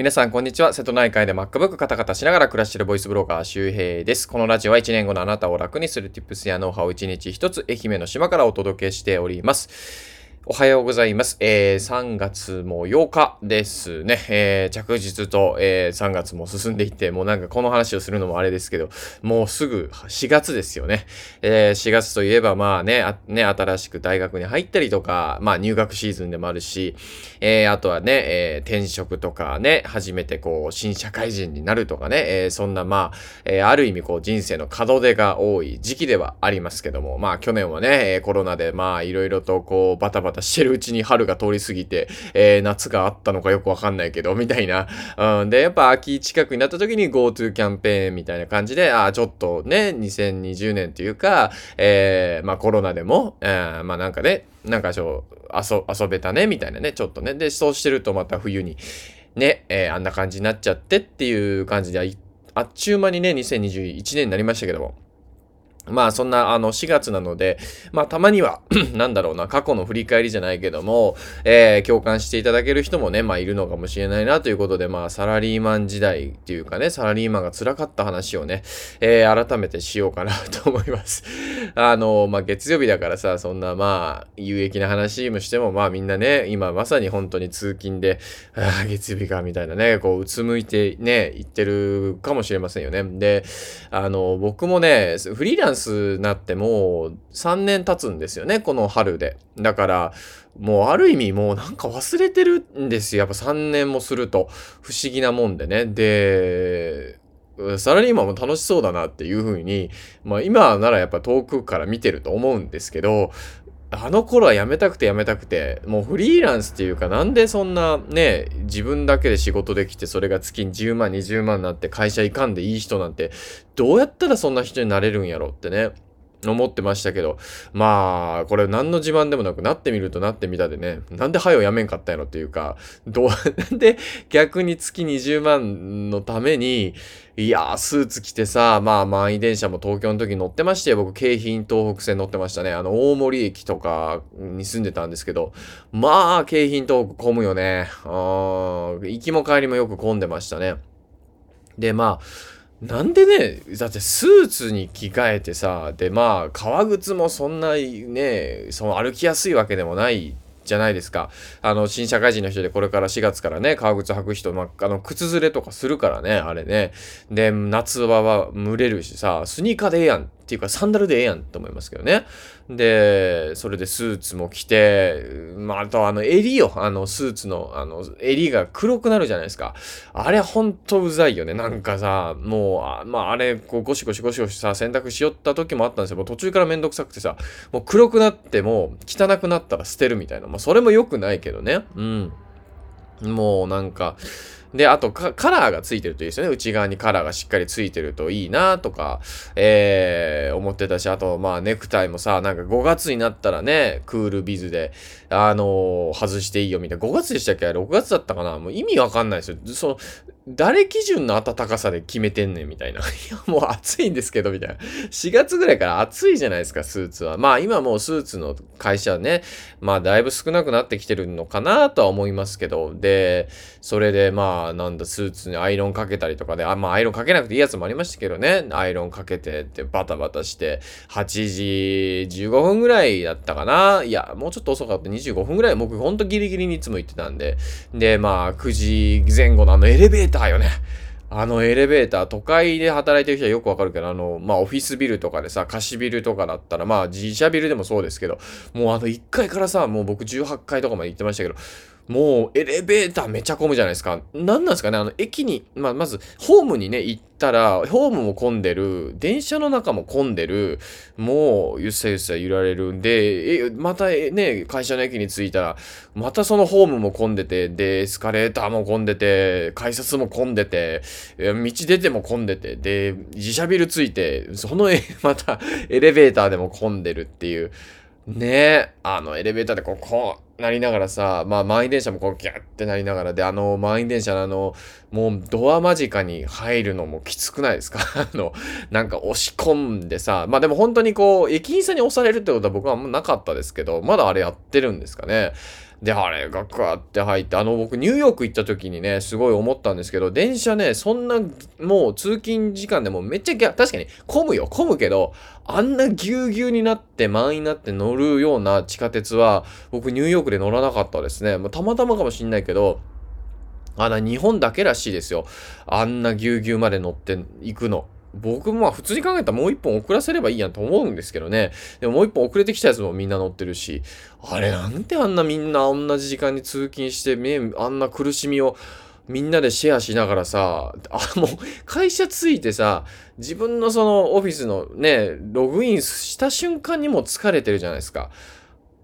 皆さん、こんにちは。瀬戸内海で MacBook カタカタしながら暮らしているボイスブローガー、周平です。このラジオは1年後のあなたを楽にする Tips やノウハウを1日1つ愛媛の島からお届けしております。おはようございます。えー、3月も8日ですね。えー、着実と、えー、3月も進んでいって、もうなんかこの話をするのもあれですけど、もうすぐ4月ですよね。えー、4月といえばまあね、あね、新しく大学に入ったりとか、まあ入学シーズンでもあるし、えー、あとはね、えー、転職とかね、初めてこう、新社会人になるとかね、えー、そんなまあ、えー、ある意味こう人生の門出が多い時期ではありますけども、まあ去年はね、コロナでまあいろいろとこう、バタバタしてるうちに春が通り過ぎて、えー、夏があったのかよくわかんないけど、みたいな。うん、で、やっぱ秋近くになった時に GoTo キャンペーンみたいな感じで、ああ、ちょっとね、2020年というか、えー、まあコロナでも、えー、まあなんかね、なんかちょ、遊、遊べたね、みたいなね、ちょっとね。で、そうしてるとまた冬に、ね、えー、あんな感じになっちゃってっていう感じで、あっちゅう間にね、2021年になりましたけども。まあそんなあの4月なので、まあたまには なんだろうな、過去の振り返りじゃないけども、えー、共感していただける人もね、まあいるのかもしれないなということで、まあサラリーマン時代っていうかね、サラリーマンが辛かった話をね、えー、改めてしようかなと思います。あの、まあ月曜日だからさ、そんなまあ有益な話もしても、まあみんなね、今まさに本当に通勤で、ああ、月曜日かみたいなね、こううつむいてね、言ってるかもしれませんよね。で、あの、僕もね、フリーランススなってもう3年経つんですよね、この春で。だから、もうある意味もうなんか忘れてるんですよ。やっぱ3年もすると不思議なもんでね。で、サラリーマンも楽しそうだなっていう風に、まあ今ならやっぱ遠くから見てると思うんですけど、あの頃は辞めたくて辞めたくて、もうフリーランスっていうかなんでそんなね、自分だけで仕事できてそれが月に10万20万になって会社行かんでいい人なんて、どうやったらそんな人になれるんやろってね。思ってましたけど、まあ、これ何の自慢でもなくなってみるとなってみたでね、なんで早をやめんかったんやろっていうか、どう、な んで逆に月20万のために、いやー、スーツ着てさ、まあ、満員電車も東京の時乗ってまして僕、京浜東北線乗ってましたね。あの、大森駅とかに住んでたんですけど、まあ、京浜東北混むよね。あ行きも帰りもよく混んでましたね。で、まあ、なんでね、だってスーツに着替えてさ、でまあ、革靴もそんなね、その歩きやすいわけでもないじゃないですか。あの、新社会人の人でこれから4月からね、革靴履く人、まあ、あの、靴ずれとかするからね、あれね。で、夏場は蒸れるしさ、スニーカーでええやんっていうかサンダルでええやんと思いますけどね。で、それでスーツも着て、まあ、あとあの襟よ、あのスーツの、あの襟が黒くなるじゃないですか。あれほんとうざいよね。なんかさ、もう、あまああれ、こうゴシゴシゴシゴシさ、洗濯しよった時もあったんですよ。もう途中からめんどくさくてさ、もう黒くなっても汚くなったら捨てるみたいな。まあそれも良くないけどね。うん。もうなんか、で、あとカラーがついてるといいですよね。内側にカラーがしっかりついてるといいなとか、えー、思ってたし、あと、まあ、ネクタイもさ、なんか5月になったらね、クールビズで、あのー、外していいよみたいな。5月でしたっけ ?6 月だったかな？もう意味わかんないですよ。その、誰基準の暖かさで決めてんねんみたいな。いや、もう暑いんですけど、みたいな。4月ぐらいから暑いじゃないですか、スーツは。まあ今もうスーツの会社はね、まあだいぶ少なくなってきてるのかなとは思いますけど、で、それでまあなんだ、スーツにアイロンかけたりとかで、あ、まあアイロンかけなくていいやつもありましたけどね、アイロンかけてってバタバタして、8時15分ぐらいだったかな。いや、もうちょっと遅かった25分ぐらい、僕ほんとギリギリにいつも行ってたんで、で、まあ9時前後のあのエレベーターよね。あのエレベーター、都会で働いてる人はよくわかるけど、あの、まあ、オフィスビルとかでさ、貸しビルとかだったら、まあ、自社ビルでもそうですけど、もうあの1階からさ、もう僕18階とかまで行ってましたけど、もうエレベーターめちゃ混むじゃないですか。何なんですかね。あの、駅に、まあ、まず、ホームにね、行ったら、ホームも混んでる、電車の中も混んでる、もう、ゆっさゆっさ揺られるんで、え、またね、会社の駅に着いたら、またそのホームも混んでて、で、エスカレーターも混んでて、改札も混んでて、道出ても混んでて、で、自社ビル着いて、その、また、エレベーターでも混んでるっていう、ねあの、エレベーターでこう、こう、なりながらさ、まあ、満員電車もこう、ギャッってなりながらで、あの、満員電車のあの、もう、ドア間近に入るのもきつくないですか？あの、なんか押し込んでさ、まあでも本当にこう、駅員さんに押されるってことは僕はあんまなかったですけど、まだあれやってるんですかね？で、あれがクワって入って、あの、僕、ニューヨーク行った時にね、すごい思ったんですけど、電車ね、そんな、もう通勤時間でもめっちゃ、確かに混むよ、混むけど、あんなぎゅうぎゅうになって満員になって乗るような地下鉄は、僕、ニューヨークで乗らなかったですね。まあ、たまたまかもしんないけど、あの、日本だけらしいですよ。あんなぎゅうぎゅうまで乗っていくの。僕もまあ普通に考えたらもう一本遅らせればいいやんと思うんですけどね。でももう一本遅れてきたやつもみんな乗ってるし、あれなんであんなみんな同じ時間に通勤して、あんな苦しみをみんなでシェアしながらさ、あ、もう会社着いてさ、自分のそのオフィスのね、ログインした瞬間にも疲れてるじゃないですか。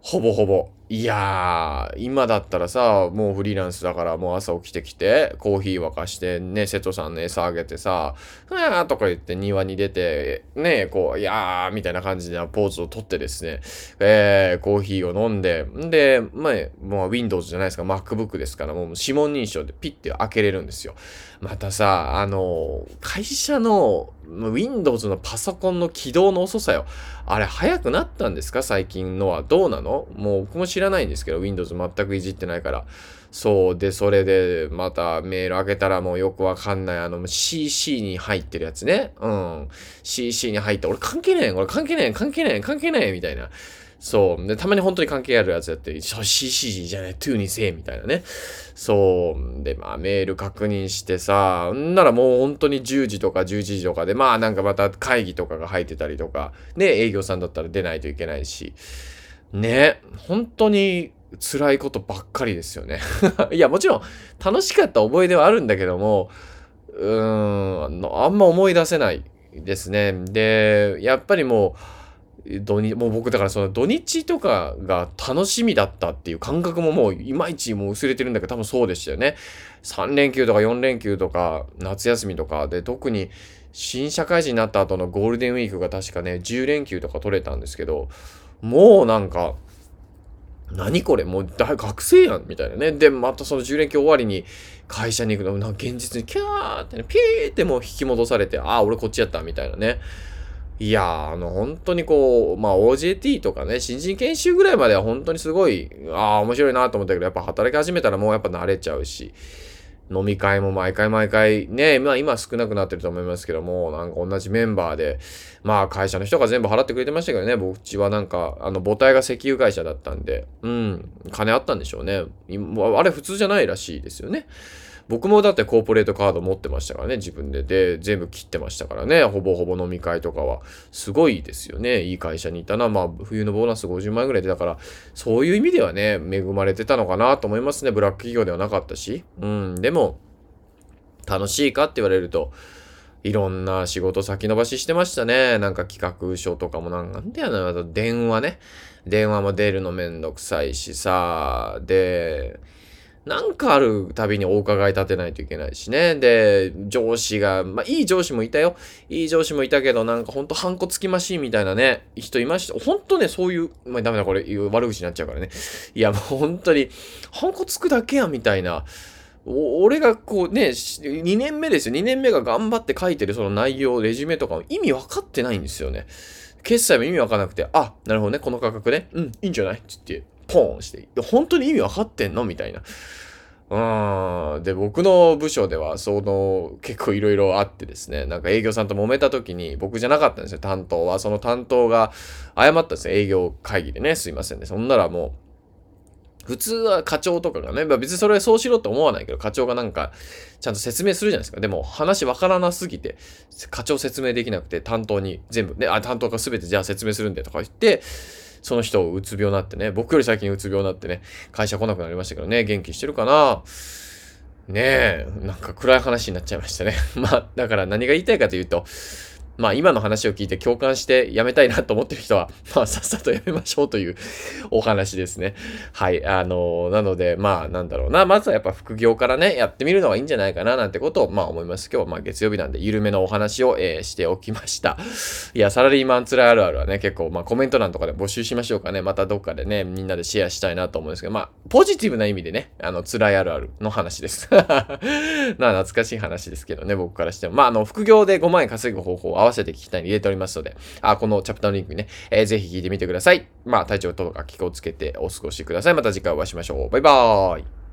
ほぼほぼ。いやー、今だったらさ、もうフリーランスだからもう朝起きてきて、コーヒー沸かして、ね、瀬戸さんの餌あげてさ、あーとか言って庭に出て、ね、こう、いやーみたいな感じでポーズをとってですね、えー、コーヒーを飲んで、んで、まあ、もう Windows じゃないですか、MacBook ですから、もう指紋認証でピッて開けれるんですよ。またさ、あの、会社の Windows のパソコンの起動の遅さよ。あれ、早くなったんですか？最近のは。どうなの？もう僕も知らないんですけど、Windows 全くいじってないから。そう。で、それで、またメール開けたらもうよくわかんない、あの、CC に入ってるやつね。うん。CC に入って、俺関係ない俺関係ない関係ない関係ないみたいな。そう。で、たまに本当に関係あるやつやって、CC じゃない、2にせえ、みたいなね。そう。で、まあ、メール確認してさ、んならもう本当に10時とか11時とかで、まあ、なんかまた会議とかが入ってたりとか、ね、営業さんだったら出ないといけないし、ね、本当に辛いことばっかりですよね。いや、もちろん楽しかった覚えではあるんだけども、うーん、あんま思い出せないですね。で、やっぱりもう、土日、もう僕だからその土日とかが楽しみだったっていう感覚ももういまいちもう薄れてるんだけど多分そうでしたよね。3連休とか4連休とか夏休みとかで特に新社会人になった後のゴールデンウィークが確かね10連休とか取れたんですけどもうなんか何これ？もう大学生やんみたいなね。で、またその10連休終わりに会社に行くの、なんか現実にキャーってね、ピーってもう引き戻されて、ああ、俺こっちやったみたいなね。いやー、あの、本当にこう、まあ OJT とかね、新人研修ぐらいまでは本当にすごい、ああ、面白いなと思ったけど、やっぱ働き始めたらもうやっぱ慣れちゃうし、飲み会も毎回毎回ね、まあ今少なくなってると思いますけども、なんか同じメンバーで、まあ会社の人が全部払ってくれてましたけどね、僕ちはなんか、あの母体が石油会社だったんで、うん、金あったんでしょうね。あれ普通じゃないらしいですよね。僕もだってコーポレートカード持ってましたからね、自分で。で、全部切ってましたからね、ほぼほぼ飲み会とかは。すごいですよね。いい会社にいたな。まあ、冬のボーナス50万円ぐらいで、だから、そういう意味ではね、恵まれてたのかなと思いますね。ブラック企業ではなかったし。うん、でも、楽しいかって言われると、いろんな仕事先延ばししてましたね。なんか企画書とかもなんなんだよな、電話ね。電話も出るのめんどくさいしさ、で、なんかあるたびにお伺い立てないといけないしね。で、上司が、まあいい上司もいたよ。いい上司もいたけど、なんかほんとハンコつきましいみたいなね、人いました。ほんとね、そういう、まあダメだこれ、悪口になっちゃうからね。いやもう本当に、ハンコつくだけやみたいな。俺がこうね、2年目ですよ。2年目が頑張って書いてるその内容、レジュメとか意味わかってないんですよね。決済も意味わかなくて、あ、なるほどね、この価格ね。うん、いいんじゃない？って言って、ポーンして、本当に意味わかってんのみたいな。うん。で、僕の部署では、その、結構いろいろあってですね、なんか営業さんと揉めた時に、僕じゃなかったんですよ、担当は。その担当が謝ったんですよ、営業会議でね、すいませんね。そんならもう、普通は課長とかがね、まあ、別にそれそうしろって思わないけど、課長がなんか、ちゃんと説明するじゃないですか。でも、話わからなすぎて、課長説明できなくて、担当に全部、ね、あ、担当が全てじゃあ説明するんでとか言って、その人うつ病になってね、僕より最近うつ病になってね、会社来なくなりましたけどね、元気してるかな？ねえ、なんか暗い話になっちゃいましたね。まあ、だから何が言いたいかというと、まあ今の話を聞いて共感してやめたいなと思ってる人は、まあさっさとやめましょうというお話ですね。はい。あの、なので、まあなんだろうな。まずはやっぱ副業からね、やってみるのがいいんじゃないかななんてことを、まあ思います。今日はまあ月曜日なんで緩めのお話を、えー、しておきました。いや、サラリーマンつらいあるあるはね、結構まあコメント欄とかで募集しましょうかね。またどっかでね、みんなでシェアしたいなと思うんですけど、まあポジティブな意味でね、あの、辛いあるあるの話です。まあ懐かしい話ですけどね、僕からしても。まああの、副業で5万円稼ぐ方法を合わせて聞きたいに入れておりますので、あ、このチャプターのリンクにね、えー、ぜひ聞いてみてください。まあ、体調とか気をつけてお過ごしください。また次回お会いしましょう。バイバーイ。